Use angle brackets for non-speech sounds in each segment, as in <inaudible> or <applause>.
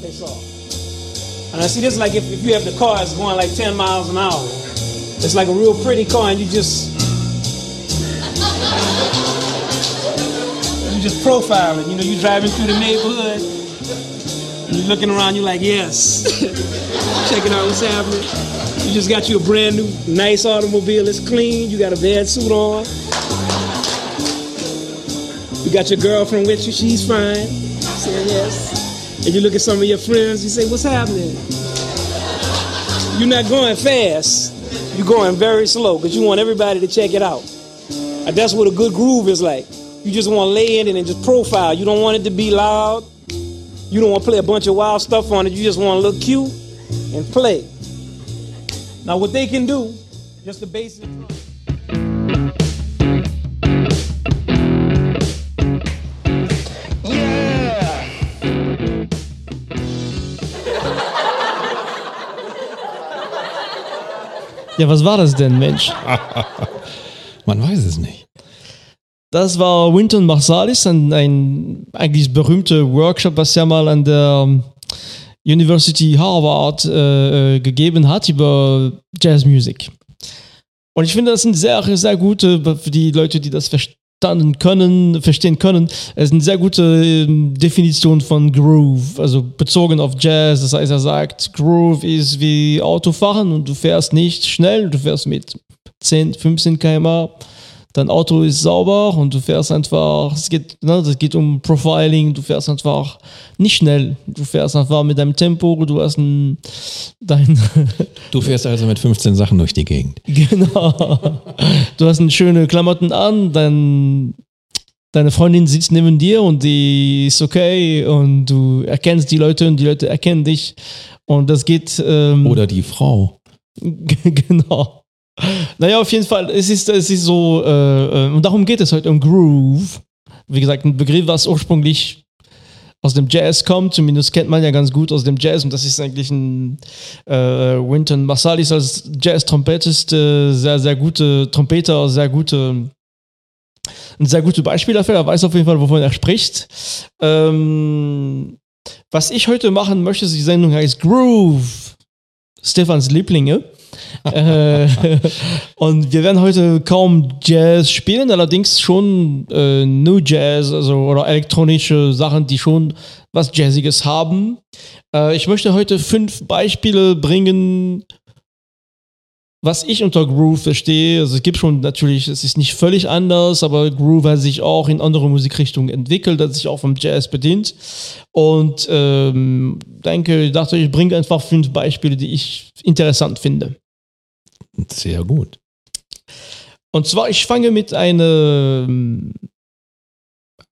takes off. And I see this like if, if you have the car it's going like 10 miles an hour. It's like a real pretty car and you just you just profile it. You know, you driving through the neighborhood, you're looking around, you're like, yes. <laughs> Checking out what's happening. You just got you a brand new, nice automobile. It's clean. You got a bad suit on. You got your girlfriend with you. She's fine. Yes. And you look at some of your friends. You say, what's happening? You're not going fast. You're going very slow because you want everybody to check it out. And that's what a good groove is like. You just want to lay in it and just profile. You don't want it to be loud. You don't want to play a bunch of wild stuff on it. You just want to look cute and play. Now, what they can do, just the basic. Ja, was war das denn, Mensch? <laughs> Man weiß es nicht. Das war Winton Marsalis, ein, ein eigentlich berühmter Workshop, was er mal an der ähm, University Harvard äh, äh, gegeben hat über Jazzmusik. Und ich finde, das sind sehr, sehr gute, für die Leute, die das verstanden können, verstehen können, es ist eine sehr gute ähm, Definition von Groove, also bezogen auf Jazz. Das heißt, er sagt, Groove ist wie Autofahren und du fährst nicht schnell, du fährst mit 10, 15 km/h dein Auto ist sauber und du fährst einfach, es geht, ne, das geht um Profiling, du fährst einfach nicht schnell, du fährst einfach mit deinem Tempo, du hast ein, dein, Du fährst also mit 15 Sachen durch die Gegend. <laughs> genau, du hast eine schöne Klamotten an, dein, deine Freundin sitzt neben dir und die ist okay und du erkennst die Leute und die Leute erkennen dich und das geht, ähm, Oder die Frau. <laughs> genau. Naja, auf jeden Fall, es ist, es ist so, äh, äh, und darum geht es heute um Groove. Wie gesagt, ein Begriff, was ursprünglich aus dem Jazz kommt, zumindest kennt man ja ganz gut aus dem Jazz, und das ist eigentlich ein äh, Winton Marsalis als Jazz-Trompetist, äh, sehr, sehr gute Trompeter, sehr gute, ein sehr gutes Beispiel dafür. Er weiß auf jeden Fall, wovon er spricht. Ähm, was ich heute machen möchte, die Sendung heißt Groove. Stefans Lieblinge. Äh, <laughs> und wir werden heute kaum Jazz spielen, allerdings schon äh, New Jazz, also oder elektronische Sachen, die schon was Jazziges haben. Äh, ich möchte heute fünf Beispiele bringen, was ich unter Groove verstehe. Also es gibt schon natürlich, es ist nicht völlig anders, aber Groove hat sich auch in andere Musikrichtungen entwickelt, hat sich auch vom Jazz bedient. Und ähm, denke, ich dachte, ich bringe einfach fünf Beispiele, die ich interessant finde. Sehr gut. Und zwar, ich fange mit einer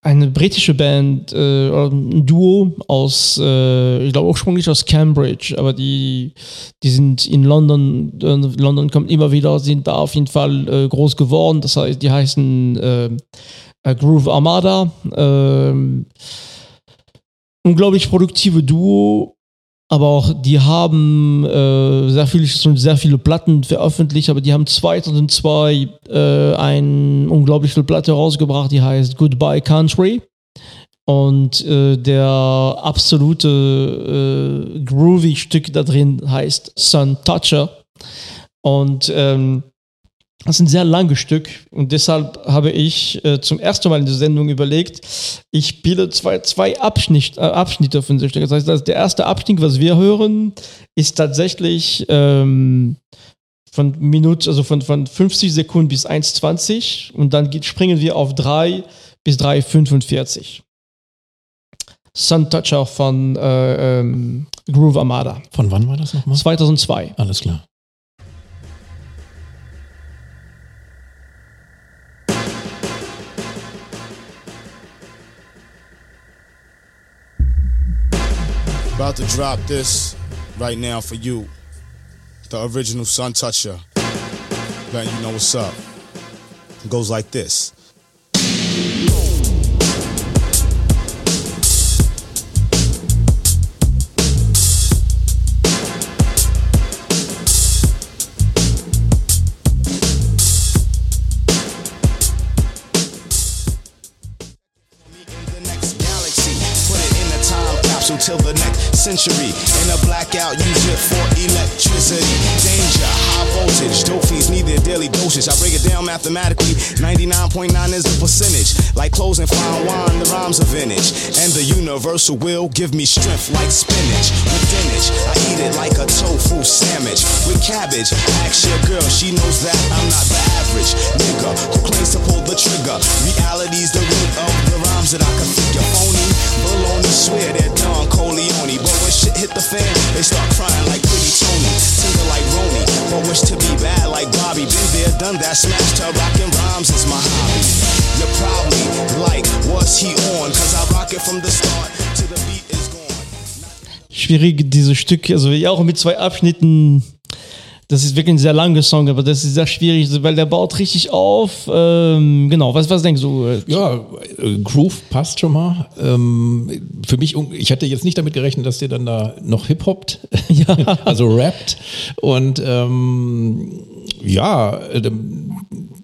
eine britische Band, äh, ein Duo aus, äh, ich glaube ursprünglich aus Cambridge, aber die, die sind in London, äh, London kommt immer wieder, sind da auf jeden Fall äh, groß geworden. Das heißt, die heißen äh, äh, Groove Armada. Ähm, unglaublich produktive Duo, aber auch die haben äh, sehr, viel, schon sehr viele Platten veröffentlicht, aber die haben 2002 äh, eine unglaubliche Platte rausgebracht, die heißt Goodbye Country. Und äh, der absolute äh, groovy Stück da drin heißt Sun Toucher. Und ähm, das ist ein sehr langes Stück und deshalb habe ich äh, zum ersten Mal in der Sendung überlegt, ich spiele zwei, zwei Abschnitt, äh, Abschnitte von diesem Stück. Das heißt, der erste Abschnitt, was wir hören, ist tatsächlich ähm, von Minute, also von, von 50 Sekunden bis 1,20 und dann geht, springen wir auf 3 bis 3,45. Sun Toucher von äh, ähm, Groove Armada. Von wann war das nochmal? 2002. Alles klar. About to drop this right now for you. The original Sun Toucher. Letting you know what's up. It goes like this. Mathematically. 99.9 is the percentage. Like clothes and fine wine, the rhymes are vintage. And the universal will give me strength like spinach. With spinach, I eat it like a tofu sandwich. With cabbage, ask your girl, she knows that I'm not the average nigga who claims to pull the trigger. Reality's the root of the rhymes that I can figure phony. Baloney swear they're Don Corleone. But when shit hit the fan, they start crying like Tender like Roni, but wish to be bad like Bobby. Been there, done that, smashed her, rockin' rhymes is my hobby. You're probably like, what's he on? Cause I rock it from the start to the beat is gone. schwierig, diese Stücke, also auch mit zwei Abschnitten. Das ist wirklich ein sehr langer Song, aber das ist sehr schwierig, weil der baut richtig auf. Ähm, genau, was, was denkst du? äh, Ja, äh, Groove passt schon mal. Ähm, für mich, ich hatte jetzt nicht damit gerechnet, dass der dann da noch Hip-Hoppt, <laughs> Ja. <laughs> also rappt. Und ähm, ja, äh,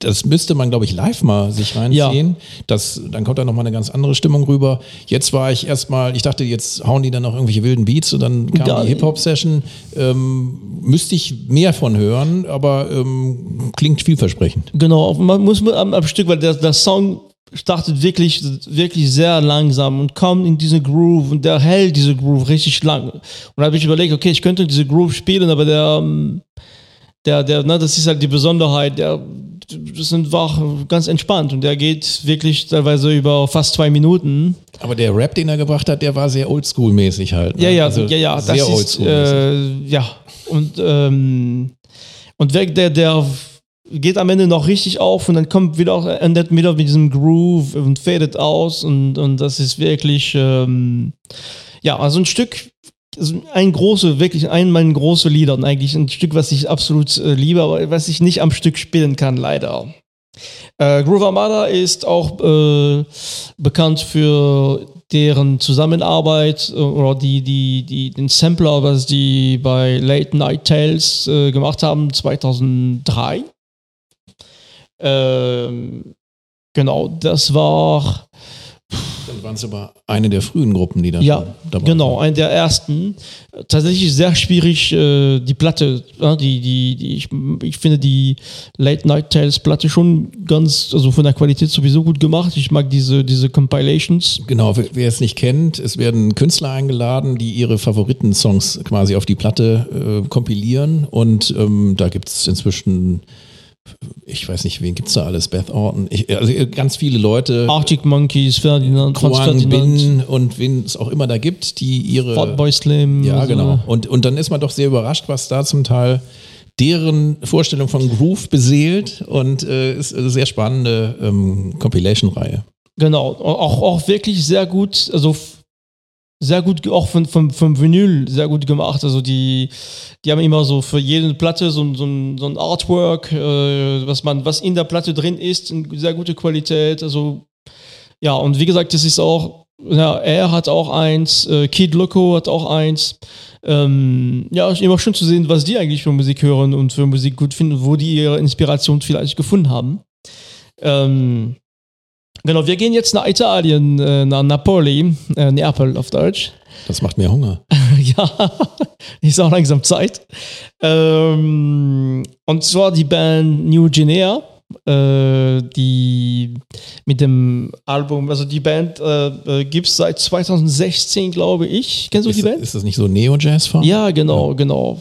das müsste man, glaube ich, live mal sich reinziehen. Das, dann kommt da nochmal eine ganz andere Stimmung rüber. Jetzt war ich erstmal, ich dachte, jetzt hauen die dann noch irgendwelche wilden Beats und dann kam Ja. die Hip-Hop-Session. Ähm, müsste ich mehr von hören, aber ähm, klingt vielversprechend. Genau, man muss mit am, am Stück, weil der, der Song startet wirklich, wirklich sehr langsam und kommt in diese Groove und der hält diese Groove richtig lang. Und da habe ich überlegt, okay, ich könnte diese Groove spielen, aber der, ähm, der, der, ne, das ist halt die Besonderheit, der, das sind einfach ganz entspannt und der geht wirklich teilweise über fast zwei Minuten. Aber der Rap, den er gebracht hat, der war sehr oldschool-mäßig halt. ne? Ja, ja, Also ja, ja, sehr oldschool-mäßig. äh, ja, und, ähm, und weg, der, der geht am Ende noch richtig auf und dann kommt wieder auch, endet wieder mit diesem Groove und fadet aus und, und das ist wirklich, ähm, ja, also ein Stück, ein große, wirklich ein meiner großen Lieder und eigentlich ein Stück, was ich absolut äh, liebe, aber was ich nicht am Stück spielen kann, leider. Äh, Groove Armada ist auch äh, bekannt für deren Zusammenarbeit äh, oder die, die, die, den Sampler, was die bei Late Night Tales äh, gemacht haben, 2003. Ähm, genau, das war Dann waren es aber eine der frühen Gruppen, die da ja, dabei genau, waren. ein der ersten. Tatsächlich sehr schwierig, äh, die Platte, ja, die, die, die, ich, ich finde die Late Night Tales Platte schon ganz, also von der Qualität sowieso gut gemacht. Ich mag diese, diese Compilations. Genau, wer wer es nicht kennt, es werden Künstler eingeladen, die ihre Favoriten-Songs quasi auf die Platte äh, kompilieren. Und ähm, da gibt es inzwischen, ich weiß nicht, wen gibt es da alles? Beth Orton, ich, also äh, ganz viele Leute. Arctic Monkeys, Ferdinand, Ferdinand, Bin und wen es auch immer da gibt, die ihre. Fatboy Slim. Ja, also, genau. Und, und dann ist man doch sehr überrascht, was da zum Teil deren Vorstellung von Groove beseelt und äh, ist eine sehr spannende ähm, Compilation-Reihe. Genau, auch, auch wirklich sehr gut, also sehr gut, auch von, vom, vom Vinyl sehr gut gemacht. Also die, die haben immer so für jede Platte so, ein- so, ein, so ein Artwork, äh, was man, was in der Platte drin ist, in sehr gute Qualität. Also ja, und wie gesagt, das ist auch, ja, er hat auch eins, äh, Kid Loco hat auch eins. Ähm, ja, immer schön zu sehen, was die eigentlich für Musik hören und für Musik gut finden, wo die ihre Inspiration vielleicht gefunden haben. Ähm, Genau, wir gehen jetzt nach Italien, äh, nach Napoli, äh, Neapel auf Deutsch. Das macht mir Hunger. <laughs> ja, <laughs> ist auch langsam Zeit. Ähm, und zwar die Band New Guinea, äh, die mit dem Album, also die Band äh, äh, gibt es seit 2016, glaube ich. Kennst du Ist, die Band? ist das nicht so Neo-Jazz-Form? Ja, genau, genau.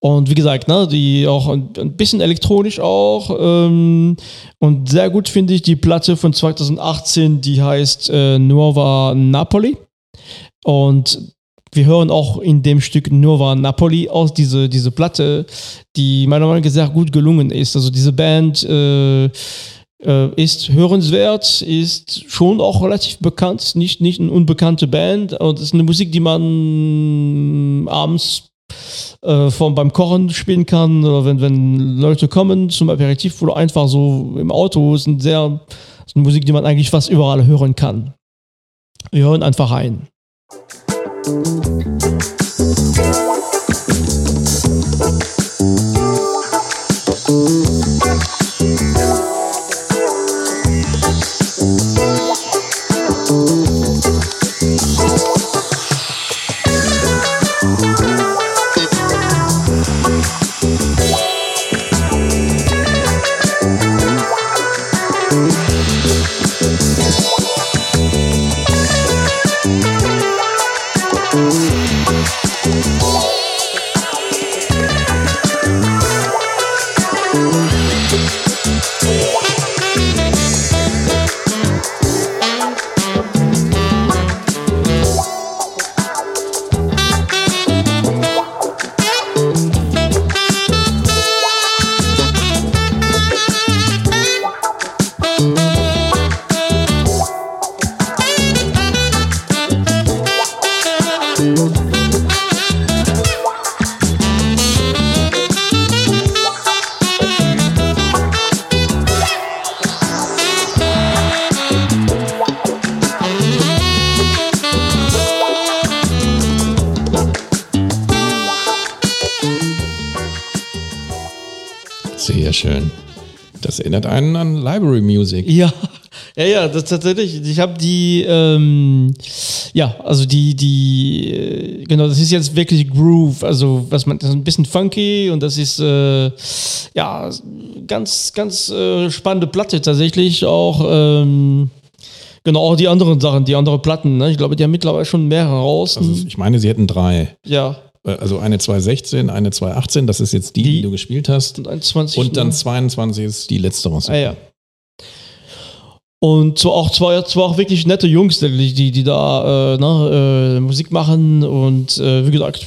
Und wie gesagt, ne, die auch ein, ein bisschen elektronisch auch. Ähm, und sehr gut finde ich die Platte von 2018, die heißt äh, Nuova Napoli. Und wir hören auch in dem Stück Nuova Napoli aus diese, diese Platte, die meiner Meinung nach sehr gut gelungen ist. Also diese Band äh, äh, ist hörenswert, ist schon auch relativ bekannt, nicht, nicht eine unbekannte Band. Und es ist eine Musik, die man abends äh, vom, beim Kochen spielen kann oder wenn, wenn Leute kommen zum Aperitif oder einfach so im Auto. Ist, ein sehr, ist eine Musik, die man eigentlich fast überall hören kann. Wir hören einfach rein. Erinnert einen an Library Music. Ja, <laughs> ja, ja, das tatsächlich. Ich habe die, ähm, ja, also die, die, äh, genau, das ist jetzt wirklich Groove, also was man, das ist ein bisschen funky und das ist, äh, ja, ganz, ganz äh, spannende Platte tatsächlich auch. Ähm, Genau, auch die anderen Sachen, die anderen Platten. Ne? Ich glaube, die haben mittlerweile schon mehrere raus. Also ich meine, sie hätten drei. Ja. Äh, Also eine 216, eine 218, das ist jetzt die, die, Die- du gespielt hast. Und 21. Und dann ne? 22 ist die letzte raus. Ah, ja. Und zwar auch, zwar, zwar auch wirklich nette Jungs, die, die, die da äh, ne, äh, Musik machen und äh, wie gesagt,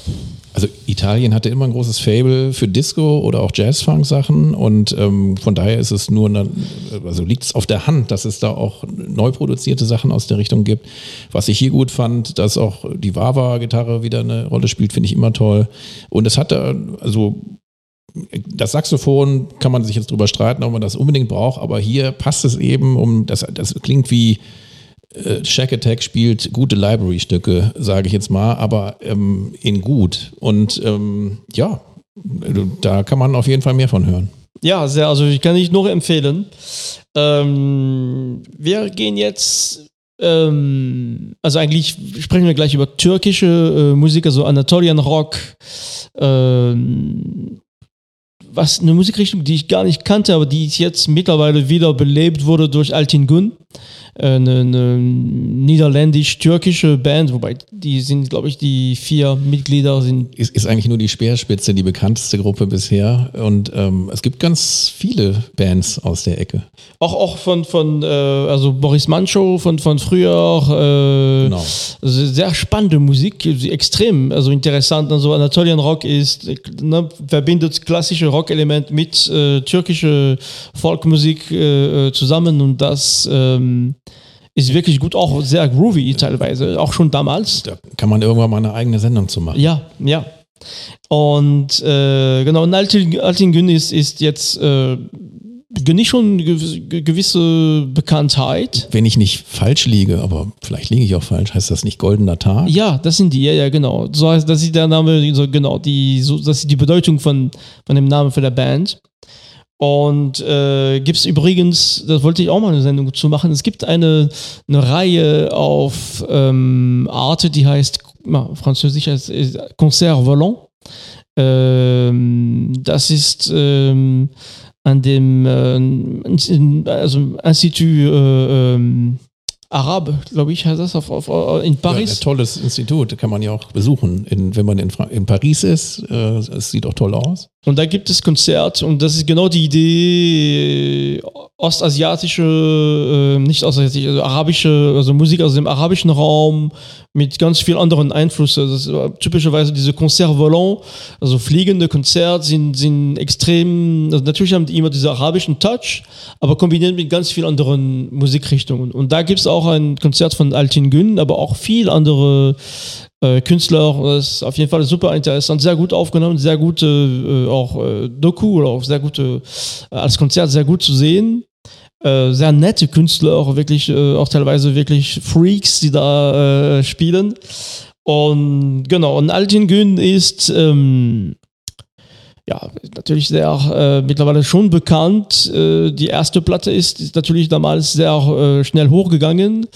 Also Italien hatte immer ein großes Fable für Disco oder auch Jazz-Funk-Sachen und ähm, von daher ist es nur, eine, also liegt es auf der Hand, dass es da auch neu produzierte Sachen aus der Richtung gibt. Was ich hier gut fand, dass auch die Wawa-Gitarre wieder eine Rolle spielt, finde ich immer toll. Und es hatte, also das Saxophon kann man sich jetzt drüber streiten, ob man das unbedingt braucht, aber hier passt es eben, um das, das klingt wie äh, Shack Attack spielt gute Library-Stücke, sage ich jetzt mal, aber ähm, in gut. Und ähm, ja, da kann man auf jeden Fall mehr von hören. ja, sehr, also ich kann ich nur empfehlen. Ähm, wir gehen jetzt, ähm, also eigentlich sprechen wir gleich über türkische äh, Musik, also Anatolian Rock. Ähm, was eine Musikrichtung, die ich gar nicht kannte, aber die jetzt mittlerweile wieder belebt wurde durch Altin Gun, eine, eine niederländisch-türkische Band, wobei die sind, glaube ich, die vier Mitglieder sind Ist, ist eigentlich nur die Speerspitze die bekannteste Gruppe bisher. Und ähm, es gibt ganz viele Bands aus der Ecke. auch auch von von äh, also Boris Manchow von von früher äh, Genau. also sehr spannende Musik extrem also interessant also Anatolian Rock ist äh, ne, verbindet klassische Rockelement mit äh, türkische Folkmusik äh, äh, zusammen und das ähm, ist wirklich gut auch sehr groovy teilweise auch schon damals Da kann man irgendwann mal eine eigene Sendung zu machen. ja, ja. Und äh, genau, und Altin, Altingen ist, ist jetzt äh, genießt schon gewisse Bekanntheit. Wenn ich nicht falsch liege, aber vielleicht liege ich auch falsch, heißt das nicht goldener Tag? Ja, das sind die, ja, ja, genau. So heißt, das ist der Name, so, genau, die, so, das ist die Bedeutung von, von dem Namen für der Band. Und äh, gibt es übrigens, das wollte ich auch mal eine Sendung zu machen, es gibt eine, eine Reihe auf ähm, Arte, die heißt, na, französisch heißt ist Concert Volant. Ähm, das ist ähm, an dem äh, in- also Institut äh, ähm, Arab, glaube ich, heißt das, auf, auf, in Ja, Paris. ein tolles Institut, kann man ja auch besuchen, in, wenn man in, Fra in Paris ist. Äh, es sieht auch toll aus. Und da gibt es Konzert und das ist genau die Idee, äh, ostasiatische, äh, nicht ostasiatische, also arabische, also Musik aus dem arabischen Raum mit ganz vielen anderen Einflüssen. Das ist typischerweise diese Concert volant, also fliegende Konzerte sind, sind extrem, also natürlich haben die immer diesen arabischen Touch, aber kombiniert mit ganz vielen anderen Musikrichtungen. Und da gibt es auch ein Konzert von Altin Gün, aber auch viel andere äh, Künstler. Das ist auf jeden Fall super interessant, sehr gut aufgenommen, sehr gute äh, auch äh, Doku oder auch sehr gute äh, als Konzert sehr gut zu sehen. Äh, sehr nette Künstler, auch wirklich, äh, auch teilweise wirklich Freaks, die da äh, spielen. Und genau, und Altin Gün ist ähm, ja natürlich sehr äh, mittlerweile schon bekannt. Äh, die erste Platte ist, ist natürlich damals sehr äh, schnell hochgegangen.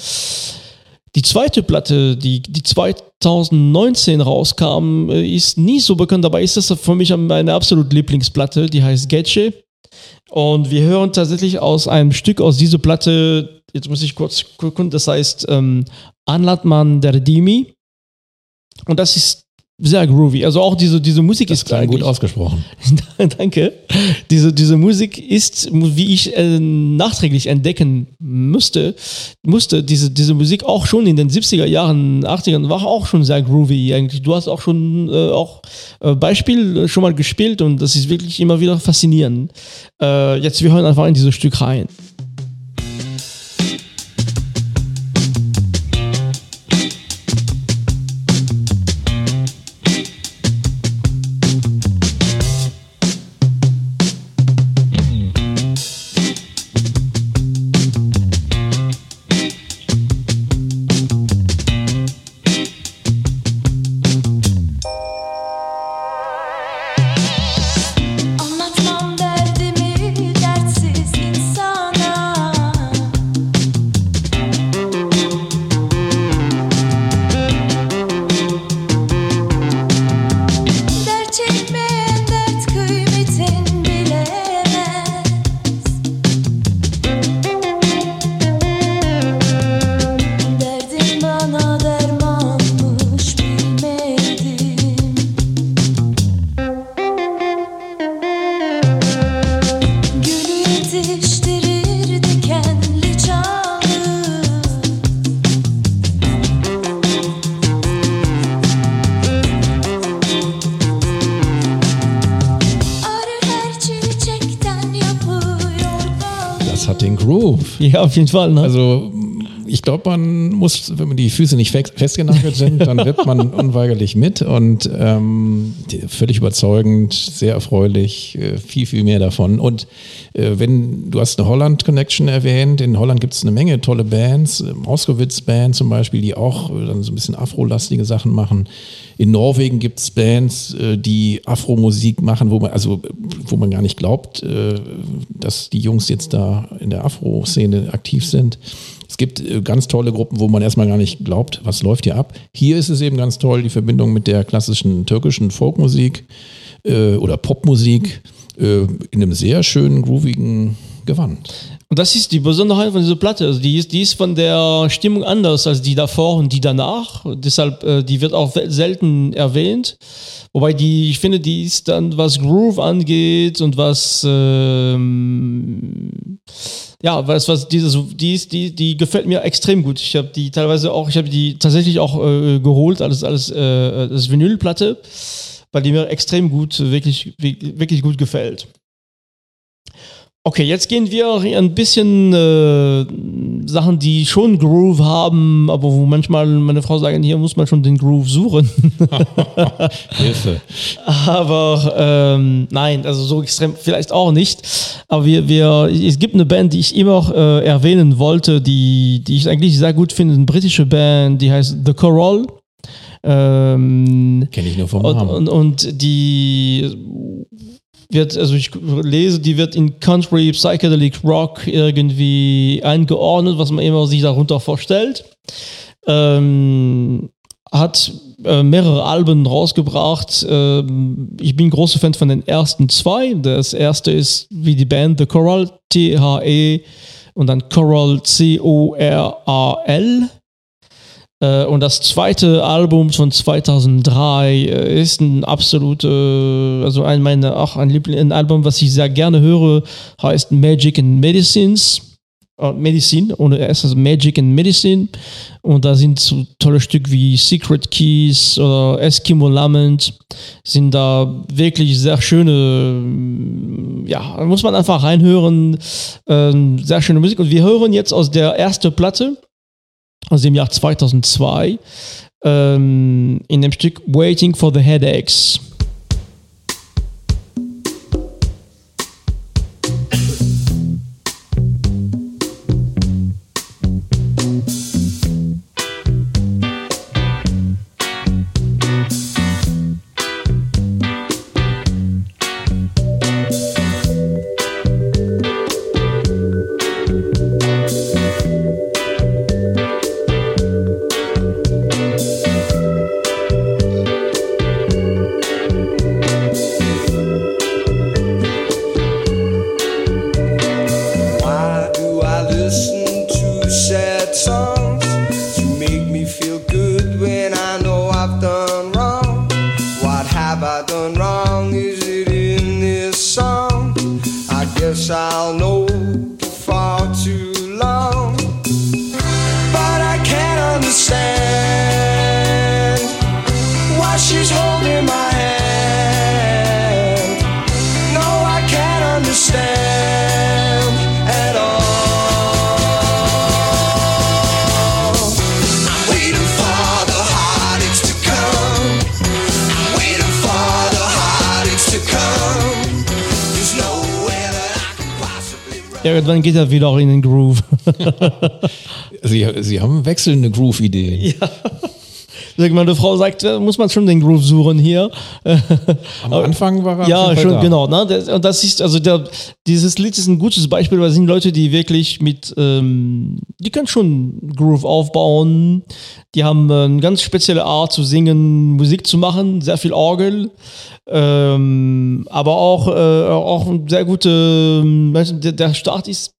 Die zweite Platte, die, die 2019 rauskam, äh, ist nie so bekannt, aber ist das für mich meine absolute Lieblingsplatte, die heißt Getche. Und wir hören tatsächlich aus einem Stück aus dieser Platte, jetzt muss ich kurz gucken, das heißt ähm, Anlatman der Dimi. Und das ist sehr groovy. Also auch diese, diese Musik Das ist klang gut ausgesprochen. <laughs> Danke. Diese, diese Musik ist, wie ich äh, nachträglich entdecken musste, musste diese, diese Musik auch schon in den 70er Jahren, 80ern, war auch schon sehr groovy eigentlich. Du hast auch schon äh, auch äh, Beispiel schon mal gespielt und das ist wirklich immer wieder faszinierend. Äh, jetzt, wir hören einfach in dieses Stück rein. Auf jeden Fall. Ne? Also ich glaube, man muss, wenn man die Füße nicht festgenagelt sind, dann wird man <laughs> unweigerlich mit und ähm, völlig überzeugend, sehr erfreulich, äh, viel, viel mehr davon. Und äh, wenn, du hast eine Holland-Connection erwähnt, in Holland gibt es eine Menge tolle Bands, Moskowitz-Band zum Beispiel, die auch äh, dann so ein bisschen afrolastige Sachen machen. In Norwegen gibt es Bands, äh, die Afro-Musik machen, wo man, also wo man gar nicht glaubt, dass die Jungs jetzt da in der Afro-Szene aktiv sind. Es gibt äh, ganz tolle Gruppen, wo man erstmal gar nicht glaubt, was läuft hier ab. Hier ist es eben ganz toll, die Verbindung mit der klassischen türkischen Folkmusik äh, oder Popmusik äh, in einem sehr schönen, groovigen Gewand. Und das ist die Besonderheit von dieser Platte. Also die, ist, die ist von der Stimmung anders als die davor und die danach. Deshalb, äh, die wird auch selten erwähnt. Wobei die, ich finde, die ist dann, was Groove angeht und was, ähm, ja, was, was diese, die ist, die, die gefällt mir extrem gut. Ich habe die teilweise auch, ich habe die tatsächlich auch äh, geholt, alles, alles, äh, als Vinylplatte, weil die mir extrem gut, wirklich, wirklich gut gefällt. Okay, jetzt gehen wir ein bisschen äh, Sachen, die schon Groove haben, aber wo manchmal meine Frau sagt, hier muss man schon den Groove suchen. <laughs> Hilfe. aber ähm, nein, also so extrem vielleicht auch nicht. Aber wir, wir, es gibt eine Band, die ich immer äh, erwähnen wollte, die, die ich eigentlich sehr gut finde, eine britische Band, die heißt The Coral. Ähm, Kenne ich nur vom Namen. Und, und, und die wird, also ich lese, die wird in Country, Psychedelic Rock irgendwie eingeordnet, was man immer sich darunter vorstellt. Ähm, hat äh, mehrere Alben rausgebracht. Ähm, ich bin großer Fan von den ersten zwei. Das erste ist wie die Band The Coral, T-H-E und dann Coral, C-O-R-A-L. Äh, und das zweite Album von 2003 äh, ist ein absolute, also ein meiner, auch ein, Liebling, ein Album, was ich sehr gerne höre, heißt Magic and Medicines. Medicine, ohne S, also Magic and Medicine. Und da sind so tolle Stücke wie Secret Keys oder Eskimo Lament, sind da wirklich sehr schöne, ja, muss man einfach reinhören, äh, sehr schöne Musik. Und wir hören jetzt aus der ersten Platte, aus dem Jahr 2002 ähm, in dem Stück Waiting for the Headaches. Irgendwann geht er wieder auch in den Groove. <laughs> Sie, Sie haben wechselnde Groove-Ideen. Ja. Meine Frau sagt, muss man schon den Groove suchen hier. Am Anfang war er Ja, schon, da. genau. Ne? Und das ist, also der, dieses Lied ist ein gutes Beispiel, weil es sind Leute, die wirklich mit, ähm, die können schon Groove aufbauen. Die haben eine ganz spezielle Art zu singen, Musik zu machen, sehr viel Orgel. Ähm, aber auch, äh, auch ein sehr gute, ähm, der Start ist,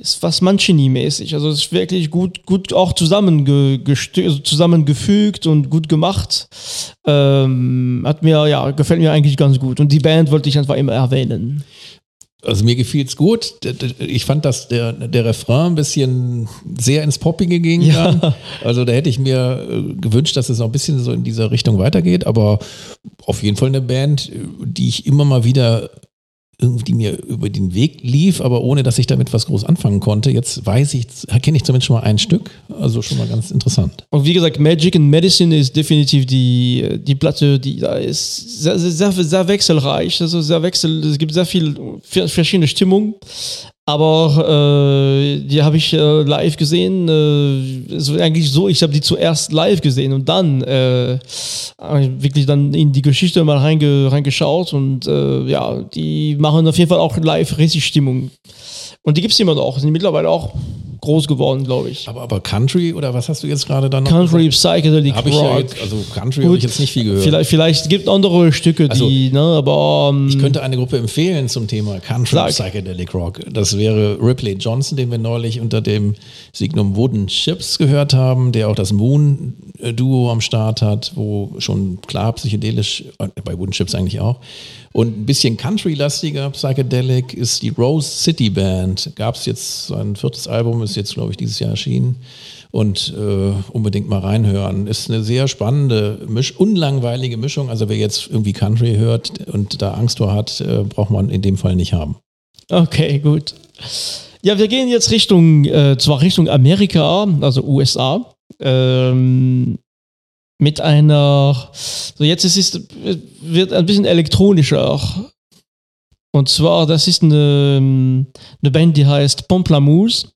ist was Mancini-mäßig. Also es ist wirklich gut, gut auch also zusammengefügt und gut gemacht. Ähm, hat mir, ja, gefällt mir eigentlich ganz gut. Und die Band wollte ich einfach immer erwähnen. Also mir gefiel es gut. Ich fand, dass der, der Refrain ein bisschen sehr ins Poppige ging. Ja. Also da hätte ich mir äh, gewünscht, dass es noch ein bisschen so in dieser Richtung weitergeht. Aber auf jeden Fall eine Band, die ich immer mal wieder irgendwie mir über den Weg lief, aber ohne dass ich damit was groß anfangen konnte. Jetzt weiß ich, kenne ich zumindest schon mal ein Stück, also schon mal ganz interessant. Und wie gesagt, Magic and Medicine ist definitiv die, die Platte, die da ist sehr, sehr, sehr wechselreich, also sehr wechsel, es gibt sehr viel verschiedene Stimmungen. Aber äh, die habe ich äh, live gesehen. Äh, es eigentlich so, ich habe die zuerst live gesehen und dann äh, wirklich dann in die Geschichte mal reinge, reingeschaut und äh, ja, die machen auf jeden Fall auch live richtig Stimmung. Und die gibt es immer noch, sind mittlerweile auch groß geworden, glaube ich. Aber, aber Country oder was hast du jetzt gerade dann? Country? Psychedelic hab Rock. Ja jetzt, also Country habe ich jetzt nicht viel gehört. Vielleicht, vielleicht gibt andere Stücke, also, die, ne, aber. Ähm, ich könnte eine Gruppe empfehlen zum Thema Country sag. Psychedelic Rock. Das wäre Ripley Johnson, den wir neulich unter dem Signum Wooden Chips gehört haben, der auch das Moon Duo am Start hat, wo schon klar psychedelisch, äh, bei Wooden Chips eigentlich auch. Und ein bisschen Country-lastiger, Psychedelic, ist die Rose City Band. Gab es jetzt sein viertes Album, ist jetzt, glaube ich, dieses Jahr erschienen. Und äh, unbedingt mal reinhören. Ist eine sehr spannende, Misch unlangweilige Mischung. Also wer jetzt irgendwie Country hört und da Angst vor hat, äh, braucht man in dem Fall nicht haben. Okay, gut. Ja, wir gehen jetzt Richtung, äh, zwar Richtung Amerika, also USA. Ähm, mit einer, so jetzt ist es, wird ein bisschen elektronischer. Und zwar, das ist eine, eine Band, die heißt Pomplamoose.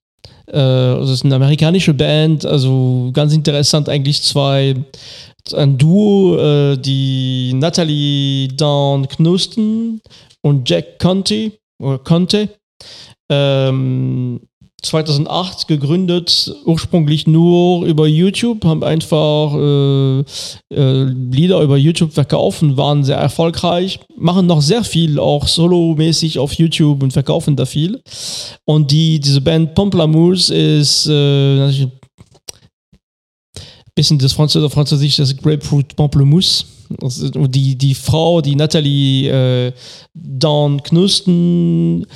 Äh, das ist eine amerikanische Band, also ganz interessant eigentlich zwei, ein Duo, äh, die Natalie Dawn Knusten und Jack Conte, oder Conte. Ähm, 2008 gegründet, ursprünglich nur über YouTube, haben einfach äh, äh, Lieder über YouTube verkauft waren sehr erfolgreich, machen noch sehr viel, auch solomäßig auf YouTube und verkaufen da viel. Und die, diese Band Pomplamoose ist äh, bisschen das Französische, Französisch, das Grapefruit Pamplemousse. Die, die Frau, die Nathalie äh, Dawn Knusten,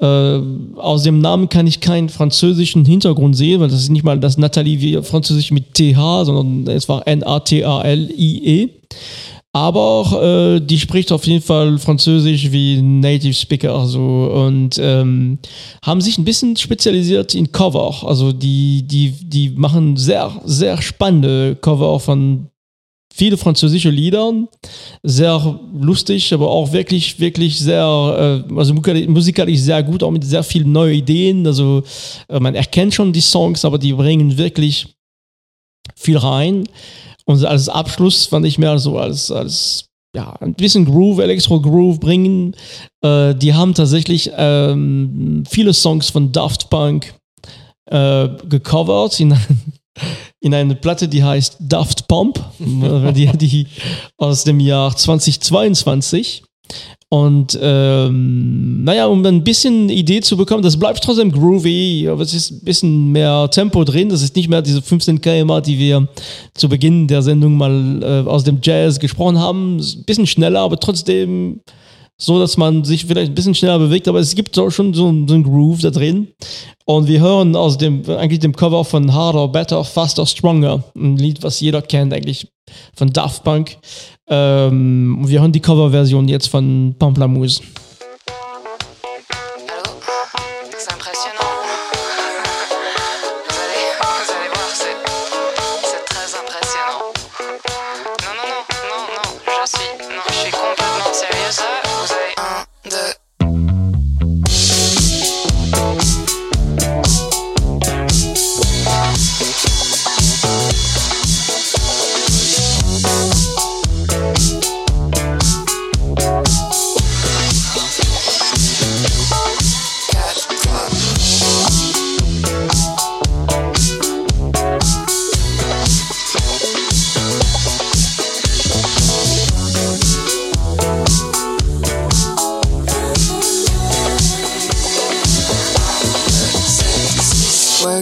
äh, aus dem Namen kann ich keinen französischen Hintergrund sehen, weil das ist nicht mal das Nathalie wie Französisch mit TH, sondern es war N-A-T-A-L-I-E aber äh, die spricht auf jeden Fall Französisch wie Native Speaker also, und ähm, haben sich ein bisschen spezialisiert in Cover. Also die, die, die machen sehr, sehr spannende Cover von viele französische Lieder, sehr lustig, aber auch wirklich, wirklich sehr, äh, also musikalisch sehr gut, auch mit sehr vielen neuen Ideen. Also äh, man erkennt schon die Songs, aber die bringen wirklich viel rein. Und als Abschluss fand ich mir so als, als ja, ein bisschen Groove, Elektro-Groove bringen. Äh, die haben tatsächlich ähm, viele Songs von Daft Punk äh, gecovert in, <laughs> in eine Platte, die heißt Daft Pump, <laughs> die, die aus dem Jahr 2022. Und ähm, naja, um ein bisschen Idee zu bekommen, das bleibt trotzdem groovy, aber es ist ein bisschen mehr Tempo drin. Das ist nicht mehr diese 15 km, die wir zu Beginn der Sendung mal äh, aus dem Jazz gesprochen haben. Ein bisschen schneller, aber trotzdem so, dass man sich vielleicht ein bisschen schneller bewegt, aber es gibt auch schon so, so einen Groove da drin. Und wir hören aus dem, eigentlich dem Cover von Harder, Better, Faster, Stronger. Ein Lied, was jeder kennt, eigentlich von Daft Punk. Ähm, wir hören die Coverversion jetzt von Pamplamousse.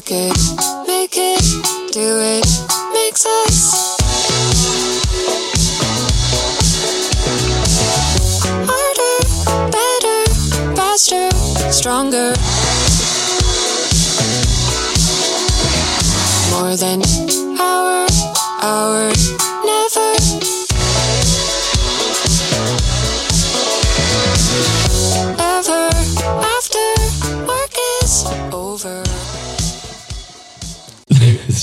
Make it, make it, do it, makes us. Harder, better, faster, stronger. More than power, hour.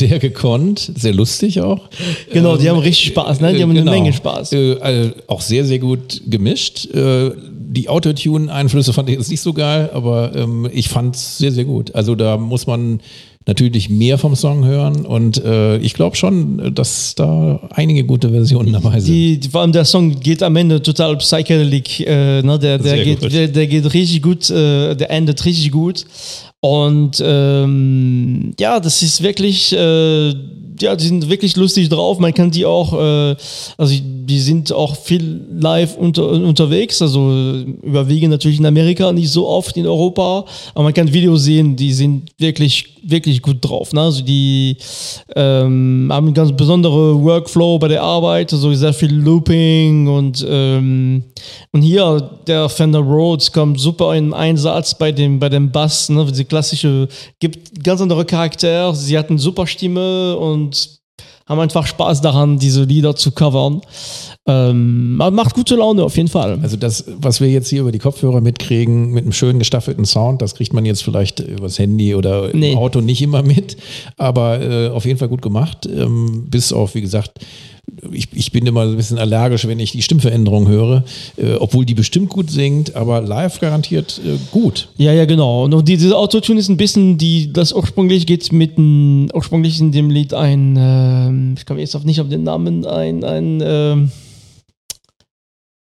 Sehr gekonnt, sehr lustig auch. Genau, die ähm, haben richtig Spaß, ne? die haben genau. eine Menge Spaß. Äh, auch sehr, sehr gut gemischt. Äh, die Autotune-Einflüsse fand ich jetzt nicht so geil, aber ähm, ich fand es sehr, sehr gut. Also da muss man natürlich mehr vom Song hören und äh, ich glaube schon, dass da einige gute Versionen dabei sind. Die, die, vor allem der Song geht am Ende total psychedelic, äh, ne? der, der, geht, der, der, geht richtig gut, äh, der endet richtig gut und ähm, ja, das ist wirklich äh, ja, die sind wirklich lustig drauf. Man kann die auch, äh, also die sind auch viel live unter, unterwegs, also überwiegend natürlich in Amerika, nicht so oft in Europa, aber man kann Videos sehen, die sind wirklich, wirklich gut drauf. Ne? Also die ähm, haben einen ganz besonderen Workflow bei der Arbeit, also sehr viel Looping und, ähm, und hier der Fender Rhodes kommt super in Einsatz bei dem, bei dem Bass, ne? die klassische, gibt ganz andere Charakter, sie hat eine super Stimme und haben einfach Spaß daran, diese Lieder zu covern. Ähm, macht gute Laune auf jeden Fall. Also das, was wir jetzt hier über die Kopfhörer mitkriegen, mit einem schönen gestaffelten Sound, das kriegt man jetzt vielleicht übers Handy oder nee. im Auto nicht immer mit, aber äh, auf jeden Fall gut gemacht. Ähm, bis auf, wie gesagt, ich, ich bin immer ein bisschen allergisch, wenn ich die Stimmveränderung höre, äh, obwohl die bestimmt gut singt, aber live garantiert äh, gut. Ja, ja, genau. Und diese Autotune ist ein bisschen, die, das ursprünglich geht mit dem, ursprünglich in dem Lied ein, äh, ich komme jetzt auf nicht auf den Namen, ein, ein, äh,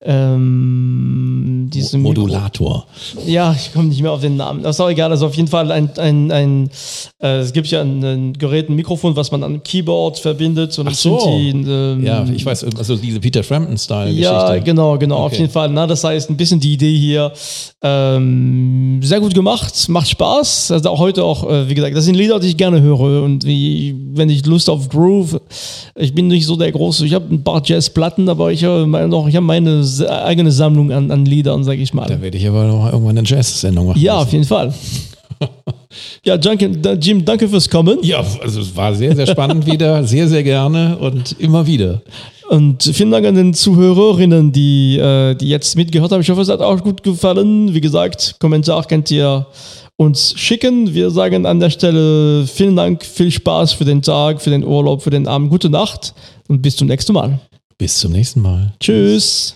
ähm, diesem Modulator. Mikro ja, ich komme nicht mehr auf den Namen. Das ist auch egal. Also auf jeden Fall ein, ein, ein äh, es gibt ja ein, ein Gerät, ein Mikrofon, was man an einem Keyboard verbindet. Und Ach so. Die, ähm, ja, ich weiß, also diese Peter Frampton-Style-Geschichte. Ja, genau, genau, okay. auf jeden Fall. Na, das heißt, ein bisschen die Idee hier. Ähm, sehr gut gemacht, macht Spaß. Also auch heute auch, äh, wie gesagt, das sind Lieder, die ich gerne höre. Und wie, wenn ich Lust auf Groove, ich bin nicht so der große, ich habe ein paar Jazzplatten, aber ich habe noch, ich habe meine eigene Sammlung an, an Liedern, sage ich mal. Da werde ich aber noch irgendwann eine Jazz-Sendung machen. Ja, müssen. auf jeden Fall. <laughs> ja, Jim, danke fürs Kommen. Ja, also es war sehr, sehr spannend wieder, <laughs> sehr, sehr gerne und immer wieder. Und vielen Dank an den Zuhörerinnen, die, äh, die jetzt mitgehört haben. Ich hoffe, es hat auch gut gefallen. Wie gesagt, Kommentar könnt ihr uns schicken. Wir sagen an der Stelle vielen Dank, viel Spaß für den Tag, für den Urlaub, für den Abend. Gute Nacht und bis zum nächsten Mal. Bis zum nächsten Mal. Tschüss.